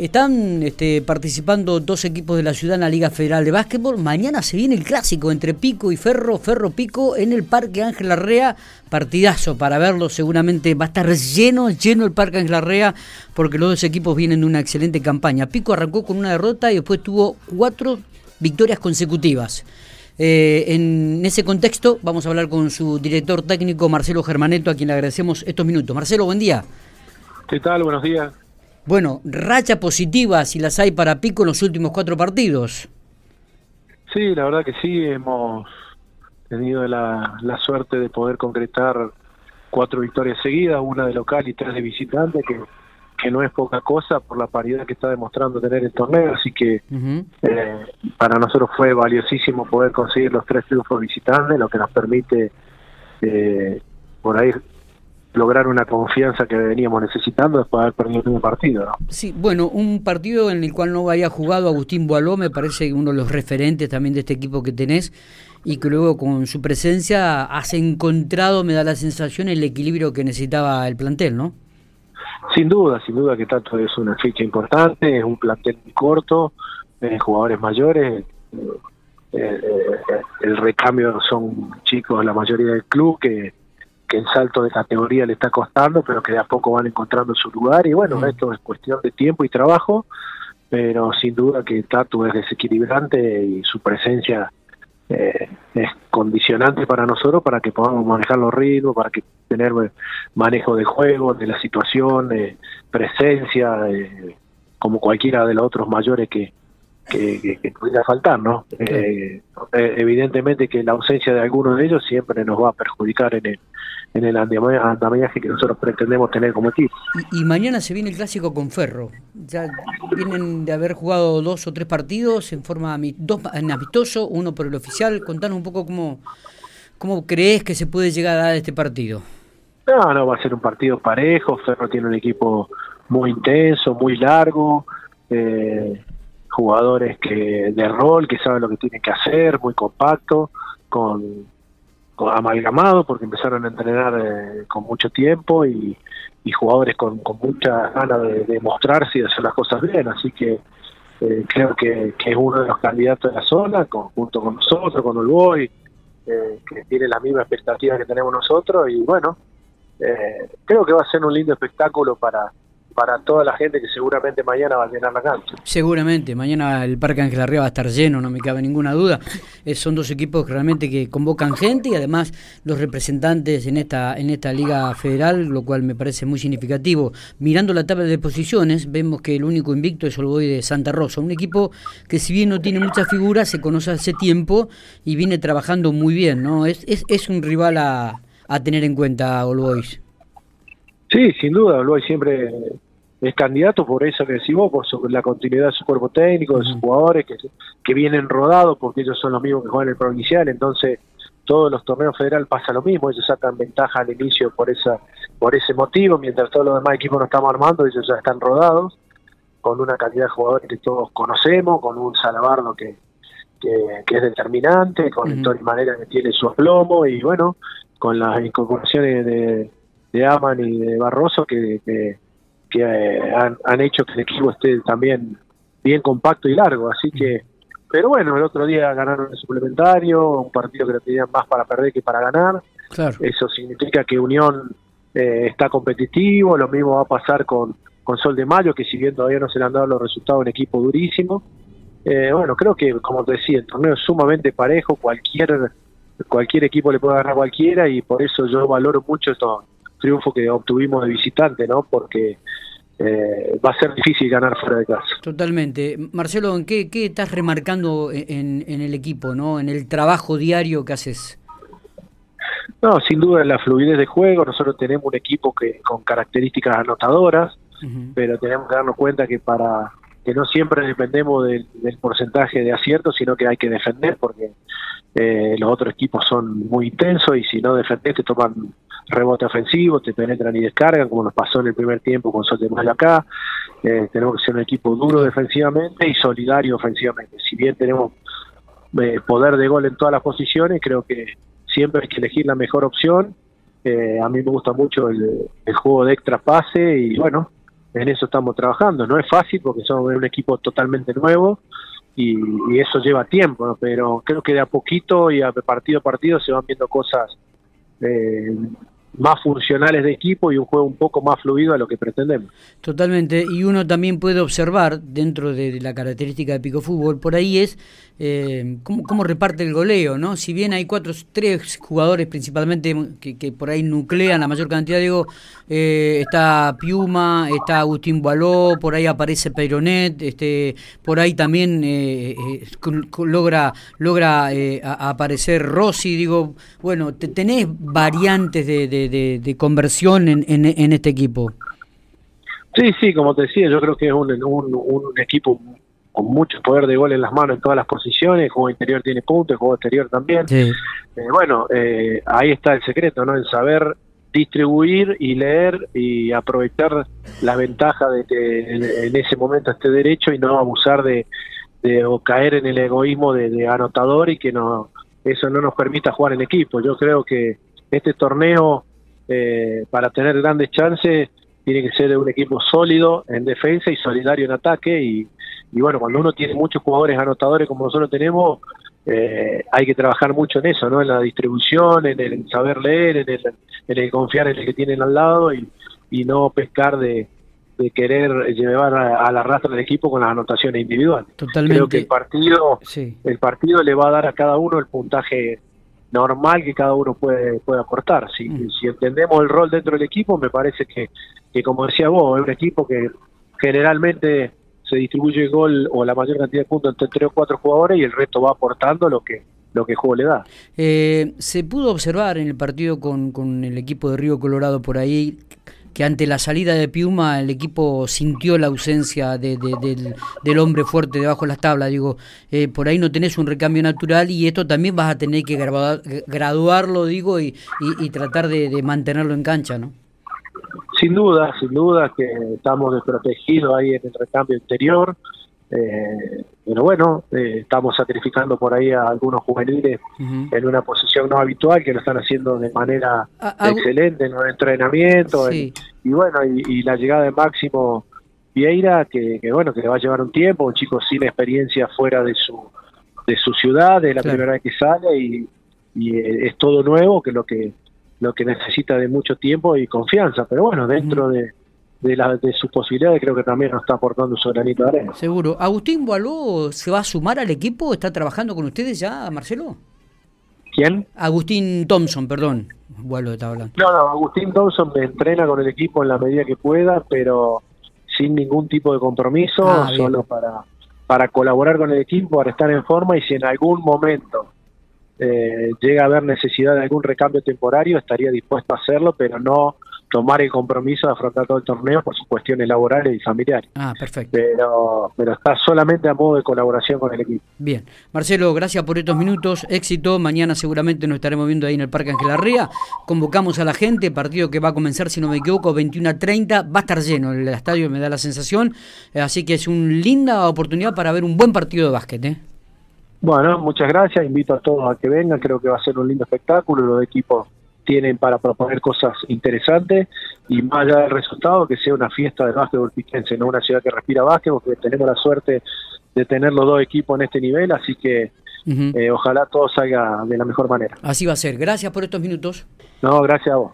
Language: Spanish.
Están este, participando dos equipos de la ciudad en la Liga Federal de Básquetbol. Mañana se viene el clásico entre Pico y Ferro, Ferro Pico en el Parque Ángel Larrea. Partidazo para verlo, seguramente va a estar lleno, lleno el Parque Ángel Larrea porque los dos equipos vienen de una excelente campaña. Pico arrancó con una derrota y después tuvo cuatro victorias consecutivas. Eh, en ese contexto vamos a hablar con su director técnico Marcelo Germaneto, a quien le agradecemos estos minutos. Marcelo, buen día. ¿Qué tal? Buenos días. Bueno, racha positiva si las hay para Pico en los últimos cuatro partidos. Sí, la verdad que sí, hemos tenido la, suerte de poder concretar cuatro victorias seguidas, una de local y tres de visitante, que, que no es poca cosa por la paridad que está demostrando tener el torneo, así que eh, para nosotros fue valiosísimo poder conseguir los tres triunfos visitantes, lo que nos permite eh, por ahí lograr una confianza que veníamos necesitando después de haber perdido el primer partido. ¿no? Sí, bueno, un partido en el cual no había jugado Agustín Boaló, me parece uno de los referentes también de este equipo que tenés, y que luego con su presencia has encontrado, me da la sensación, el equilibrio que necesitaba el plantel, ¿no? Sin duda, sin duda que tanto es una fecha importante, es un plantel muy corto, eh, jugadores mayores, eh, eh, el recambio son chicos, la mayoría del club, que que el salto de categoría le está costando, pero que de a poco van encontrando su lugar. Y bueno, mm. esto es cuestión de tiempo y trabajo, pero sin duda que Tatu es desequilibrante y su presencia eh, es condicionante para nosotros para que podamos manejar los ritmos, para que tener manejo de juego, de la situación, presencia, como cualquiera de los otros mayores que, que, pudiera faltar, ¿no? Eh, eh, evidentemente que la ausencia de alguno de ellos siempre nos va a perjudicar en el, en el andamiaje que nosotros pretendemos tener como equipo. Y, mañana se viene el clásico con Ferro. Ya vienen de haber jugado dos o tres partidos en forma dos en amistoso, uno por el oficial. Contanos un poco cómo, cómo crees que se puede llegar a dar este partido. No, no, va a ser un partido parejo. Ferro tiene un equipo muy intenso, muy largo. Eh, jugadores que de rol que saben lo que tienen que hacer, muy compacto, con, amalgamado porque empezaron a entrenar eh, con mucho tiempo y, jugadores con, con mucha ganas de, de, mostrarse y de hacer las cosas bien, así que eh, creo que, es uno de los candidatos de la zona, junto con nosotros, con Olboy, eh, que tiene la misma expectativa que tenemos nosotros. Y bueno, creo que va a ser un lindo espectáculo para para toda la gente que seguramente mañana va a llenar la cancha. Seguramente, mañana el Parque Ángel Arriba va a estar lleno, no me cabe ninguna duda. Eh, son dos equipos realmente que convocan gente y además los representantes en esta en esta liga federal, lo cual me parece muy significativo. Mirando la tabla de posiciones, vemos que el único invicto es Olboy de Santa Rosa, un equipo que si bien no tiene muchas figuras, se conoce hace tiempo y viene trabajando muy bien, ¿no? Es, es, es un rival a, a tener en cuenta, Olboy. Sí, sin duda, Uruguay siempre es candidato por eso que decimos, por la continuidad de su cuerpo técnico, de sus jugadores que, que vienen rodados, porque ellos son los mismos que juegan en el provincial, entonces todos los torneos federal pasa lo mismo, ellos sacan ventaja al inicio por esa por ese motivo, mientras todos los demás equipos no estamos armando, ellos ya están rodados, con una cantidad de jugadores que todos conocemos, con un Salabardo que, que, es determinante, con uh -huh. Manera que tiene su aplomo, y bueno, con las incorporaciones de de Aman y de Barroso que, que, eh, han, hecho que el equipo esté también bien compacto y largo, así que pero bueno, el otro día ganaron el suplementario, un partido que lo tenían más para perder que para ganar. Eso significa que Unión eh, está competitivo, lo mismo va a pasar con, con Sol de Mayo, que si bien todavía no se le han dado los resultados, un equipo durísimo. Eh, bueno, creo que, como te decía, el torneo es sumamente parejo, cualquier cualquier equipo le puede ganar a cualquiera y por eso yo valoro mucho esto, triunfo que obtuvimos de visitante, ¿no? Porque eh, va a ser difícil ganar fuera de casa. Totalmente. Marcelo, ¿en qué, qué estás remarcando en, en, el equipo, ¿no? En el trabajo diario que haces. No, sin duda en la fluidez de juego. Nosotros tenemos un equipo que con características anotadoras, pero tenemos que darnos cuenta que para que no siempre dependemos del, del porcentaje de acierto, sino que hay que defender porque eh, los otros equipos son muy intensos y si no defendés te toman rebote ofensivo, te penetran y descargan, como nos pasó en el primer tiempo con Sol de acá. Eh, tenemos que ser un equipo duro defensivamente y solidario ofensivamente. Si bien tenemos eh, poder de gol en todas las posiciones, creo que siempre hay que elegir la mejor opción. Eh, a mí me gusta mucho el, juego de extra pase y bueno, en eso estamos trabajando. No es fácil porque somos un equipo totalmente nuevo y, eso lleva tiempo, pero creo que de a poquito y a partido a partido se van viendo cosas eh, más funcionales de equipo y un juego un poco más fluido a lo que pretendemos. Totalmente, y uno también puede observar dentro de la característica de Pico Fútbol, por ahí es eh, cómo, reparte el goleo, ¿no? Si bien hay cuatro, tres jugadores principalmente que, por ahí nuclean la mayor cantidad, digo, eh, está Piuma, está Agustín Boaló, por ahí aparece Peironet, este, por ahí también eh, logra, logra aparecer Rossi, digo, bueno, tenés variantes de, conversión en, en, este equipo. Sí, sí, como te decía, yo creo que es un, un, equipo con mucho poder de gol en las manos en todas las posiciones, el juego interior tiene puntos, el juego exterior también. Eh, bueno, eh, ahí está el secreto, ¿no? En saber distribuir y leer y aprovechar la ventaja de que en, ese momento esté derecho y no abusar de, de o caer en el egoísmo de, de, anotador y que no eso no nos permita jugar en equipo. Yo creo que este torneo, eh, para tener grandes chances, tiene que ser un equipo sólido en defensa y solidario en ataque. Y, bueno, cuando uno tiene muchos jugadores anotadores como nosotros tenemos, eh, hay que trabajar mucho en eso, ¿no? En la distribución, en el saber leer, en el, en el confiar en el que tienen al lado y, y no pescar de, de querer llevar a, la rastra del equipo con las anotaciones individuales. Totalmente. Creo que el partido, el partido le va a dar a cada uno el puntaje normal que cada uno puede, puede aportar. Si, mm. si entendemos el rol dentro del equipo, me parece que, que, como decía vos, es un equipo que generalmente se distribuye el gol o la mayor cantidad de puntos entre tres o cuatro jugadores y el resto va aportando lo que lo que el juego le da. Eh, se pudo observar en el partido con, con el equipo de Río Colorado por ahí que ante la salida de Piuma el equipo sintió la ausencia de, del, hombre fuerte debajo de las tablas. Digo, eh, por ahí no tenés un recambio natural y esto también vas a tener que graduarlo, digo, y, y, tratar de, mantenerlo en cancha, ¿no? Sin duda, sin duda que estamos desprotegidos ahí en el recambio interior. Eh, pero bueno, eh, estamos sacrificando por ahí a algunos juveniles en una posición no habitual que lo están haciendo de manera excelente en el entrenamiento. y bueno, y, la llegada de Máximo Vieira, que, bueno, que le va a llevar un tiempo, un chico sin experiencia fuera de su de su ciudad, es la primera vez que sale y, y es todo nuevo, que lo que lo que necesita de mucho tiempo y confianza. Pero bueno, dentro de de, la, de sus posibilidades, creo que también nos está aportando su granito de arena. Seguro. ¿Agustín Boaló se va a sumar al equipo? ¿Está trabajando con ustedes ya, Marcelo? ¿Quién? Agustín Thompson, perdón. Boaló está hablando. No, no, Agustín Thompson me entrena con el equipo en la medida que pueda, pero sin ningún tipo de compromiso, ah, solo para, para colaborar con el equipo, para estar en forma y si en algún momento eh, llega a haber necesidad de algún recambio temporario, estaría dispuesto a hacerlo, pero no tomar el compromiso de afrontar todo el torneo por sus cuestiones laborales y familiares. Ah, perfecto. Pero, pero está solamente a modo de colaboración con el equipo. Bien. Marcelo, gracias por estos minutos. Éxito. Mañana seguramente nos estaremos viendo ahí en el Parque Ángel Arrea. Convocamos a la gente, partido que va a comenzar, si no me equivoco, 21 a 30. Va a estar lleno el estadio, me da la sensación. Así que es una linda oportunidad para ver un buen partido de básquet. ¿eh? Bueno, muchas gracias. Invito a todos a que vengan. Creo que va a ser un lindo espectáculo. Los equipos tienen para proponer cosas interesantes y más allá del resultado, que sea una fiesta de básquetbol piquense, no una ciudad que respira básquetbol, porque tenemos la suerte de tener los dos equipos en este nivel, así que eh, ojalá todo salga de la mejor manera. Así va a ser. Gracias por estos minutos. No, gracias a vos.